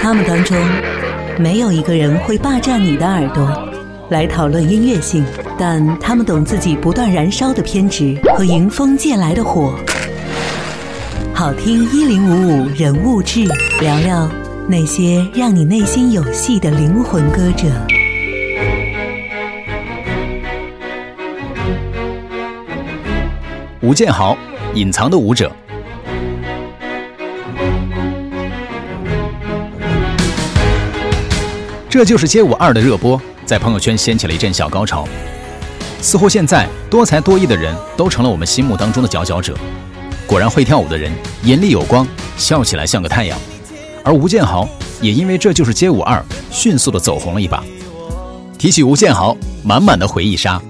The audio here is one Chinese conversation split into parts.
他们当中没有一个人会霸占你的耳朵来讨论音乐性，但他们懂自己不断燃烧的偏执和迎风借来的火。好听一零五五人物志，聊聊那些让你内心有戏的灵魂歌者。吴建豪，隐藏的舞者。这就是街舞二的热播，在朋友圈掀起了一阵小高潮。似乎现在多才多艺的人都成了我们心目当中的佼佼者。果然会跳舞的人眼里有光，笑起来像个太阳。而吴建豪也因为这就是街舞二，迅速的走红了一把。提起吴建豪，满满的回忆杀。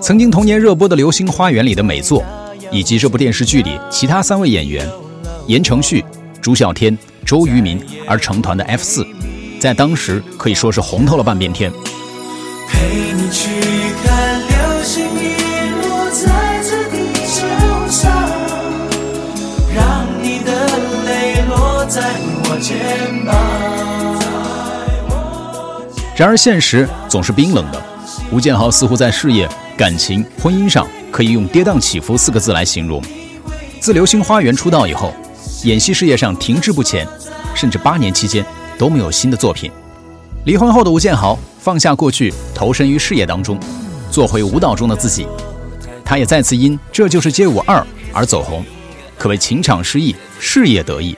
曾经童年热播的《流星花园》里的美作，以及这部电视剧里其他三位演员言承旭、朱孝天、周渝民而成团的 F 四。在当时可以说是红透了半边天。陪你去看流星雨落在这地球上，让你的泪落在我肩膀。然而现实总是冰冷的，吴建豪似乎在事业、感情、婚姻上可以用跌宕起伏四个字来形容。自《流星花园》出道以后，演戏事业上停滞不前，甚至八年期间。都没有新的作品。离婚后的吴建豪放下过去，投身于事业当中，做回舞蹈中的自己。他也再次因《这就是街舞二》而走红，可谓情场失意，事业得意。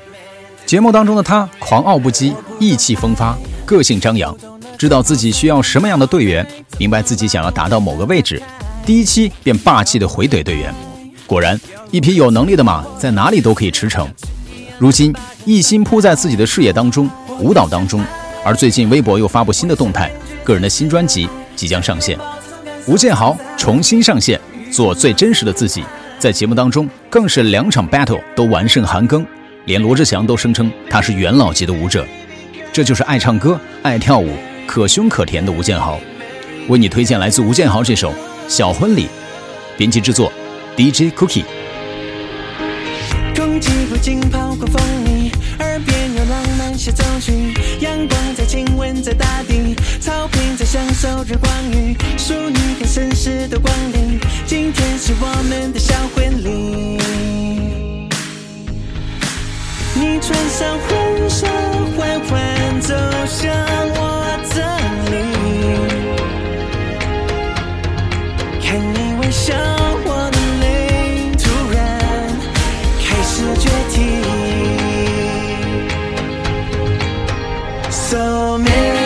节目当中的他狂傲不羁，意气风发，个性张扬，知道自己需要什么样的队员，明白自己想要达到某个位置，第一期便霸气的回怼队员。果然，一匹有能力的马在哪里都可以驰骋。如今一心扑在自己的事业当中。舞蹈当中，而最近微博又发布新的动态，个人的新专辑即将上线。吴建豪重新上线，做最真实的自己，在节目当中更是两场 battle 都完胜韩庚，连罗志祥都声称他是元老级的舞者。这就是爱唱歌、爱跳舞、可凶可甜的吴建豪。为你推荐来自吴建豪这首《小婚礼》，编辑制作 DJ Cookie。空气不浸泡过风里，耳边有浪漫小奏曲，阳光在亲吻着大地，草坪在享受着光浴淑女跟绅士的光临，今天是我们的小会。so many